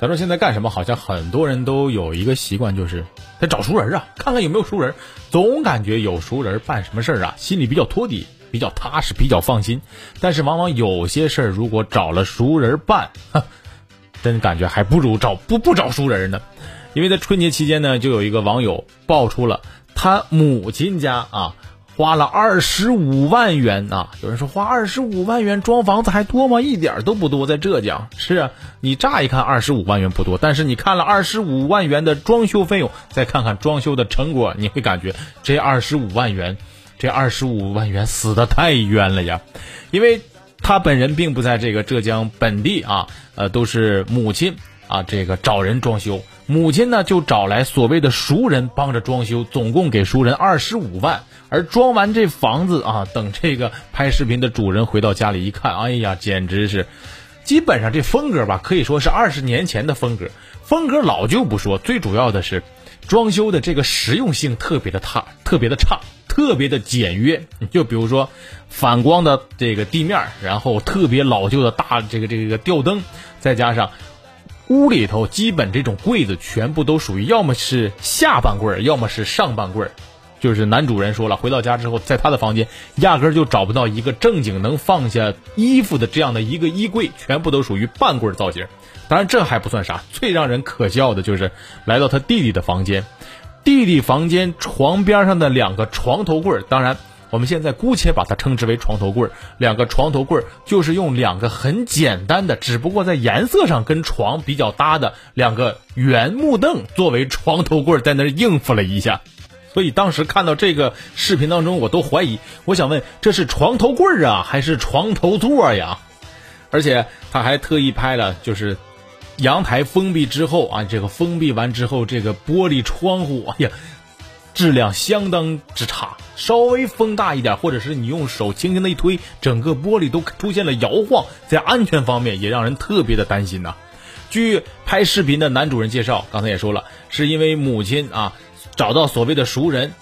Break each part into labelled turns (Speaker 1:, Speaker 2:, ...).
Speaker 1: 咱说现在干什么？好像很多人都有一个习惯，就是得找熟人啊，看看有没有熟人。总感觉有熟人办什么事儿啊，心里比较托底，比较踏实，比较放心。但是往往有些事儿，如果找了熟人办，真感觉还不如找不不找熟人呢。因为在春节期间呢，就有一个网友爆出了他母亲家啊。花了二十五万元啊！有人说花二十五万元装房子还多吗？一点都不多，在浙江是啊。你乍一看二十五万元不多，但是你看了二十五万元的装修费用，再看看装修的成果，你会感觉这二十五万元，这二十五万元死的太冤了呀！因为他本人并不在这个浙江本地啊，呃，都是母亲啊，这个找人装修，母亲呢就找来所谓的熟人帮着装修，总共给熟人二十五万。而装完这房子啊，等这个拍视频的主人回到家里一看，哎呀，简直是，基本上这风格吧，可以说是二十年前的风格。风格老旧不说，最主要的是，装修的这个实用性特别的差，特别的差，特别的简约。就比如说，反光的这个地面，然后特别老旧的大这个这个吊灯，再加上屋里头基本这种柜子全部都属于要么是下半柜儿，要么是上半柜儿。就是男主人说了，回到家之后，在他的房间压根就找不到一个正经能放下衣服的这样的一个衣柜，全部都属于半柜造型。当然这还不算啥，最让人可笑的就是来到他弟弟的房间，弟弟房间床边上的两个床头柜，当然 我们现在姑且把它称之为床头柜儿。两个床头柜儿就是用两个很简单的，只不过在颜色上跟床比较搭的两个圆木凳作为床头柜儿，在那儿应付了一下。所以当时看到这个视频当中，我都怀疑。我想问，这是床头柜儿啊，还是床头座呀？而且他还特意拍了，就是阳台封闭之后啊，这个封闭完之后，这个玻璃窗户，哎呀，质量相当之差。稍微风大一点，或者是你用手轻轻的一推，整个玻璃都出现了摇晃，在安全方面也让人特别的担心呐。据拍视频的男主人介绍，刚才也说了，是因为母亲啊。找到所谓的熟人，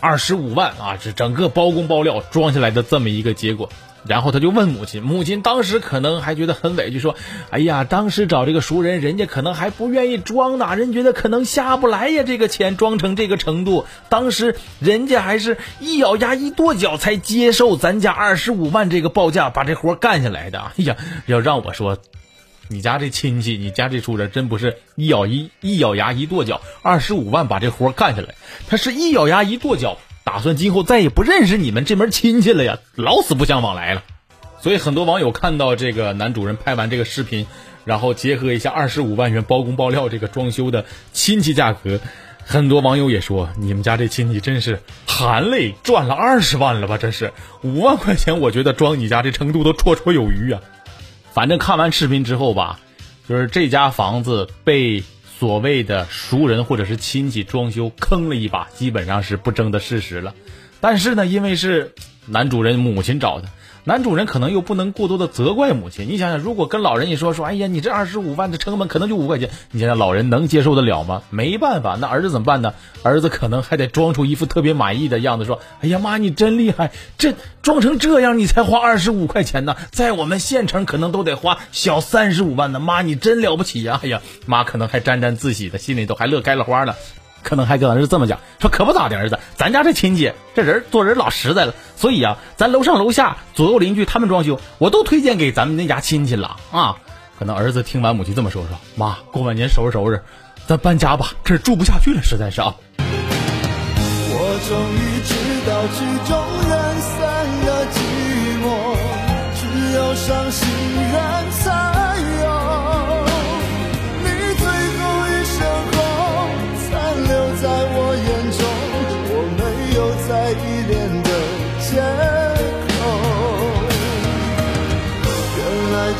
Speaker 1: 二十五万啊，是整个包工包料装下来的这么一个结果。然后他就问母亲，母亲当时可能还觉得很委屈，说：“哎呀，当时找这个熟人，人家可能还不愿意装呢，人觉得可能下不来呀，这个钱装成这个程度。当时人家还是一咬牙一跺脚才接受咱家 二十五万这个报价，把这活干下来的。哎呀，要让我说。”你家这亲戚，你家这熟人真不是一咬一一咬牙一跺脚，二十五万把这活干下来。他是一咬牙一跺脚，打算今后再也不认识你们这门亲戚了呀，老死不相往来了。所以很多网友看到这个男主人拍完这个视频，然后结合一下二十五万元包工包料这个装修的亲戚价格，很多网友也说，你们家这亲戚真是含泪赚了二十万了吧？这是五万块钱，我觉得装你家这程度都绰绰有余啊。反正看完视频之后吧，就是这家房子被所谓的熟人或者是亲戚装修坑了一把，基本上是不争的事实了。但是呢，因为是男主人母亲找的。男主人可能又不能过多的责怪母亲，你想想，如果跟老人一说说，哎呀，你这二十五万的成本可能就五块钱，你想想老人能接受得了吗？没办法，那儿子怎么办呢？儿子可能还得装出一副特别满意的样子，说，哎呀妈，你真厉害，这装成这样你才花二十五块钱呢，在我们县城可能都得花小三十五万呢，妈你真了不起呀！哎呀，妈可能还沾沾自喜的，心里头还乐开了花了。可能还跟儿子这么讲，说可不咋的，儿子，咱家这亲戚这人做人老实在了，所以啊，咱楼上楼下左右邻居他们装修，我都推荐给咱们那家亲戚了啊。可能儿子听完母亲这么说，说妈，过完年收拾收拾，咱搬家吧，这住不下去了，实在是啊。我终于知道曲终人散的寂寞，只有伤心人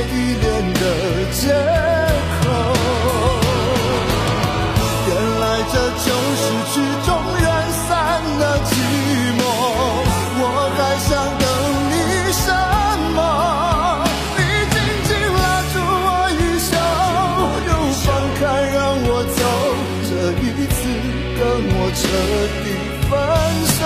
Speaker 1: 依恋
Speaker 2: 的借口。原来这就是曲终人散的寂寞。我还想等你什么？你紧紧拉住我衣袖，又放开让我走。这一次跟我彻底分手。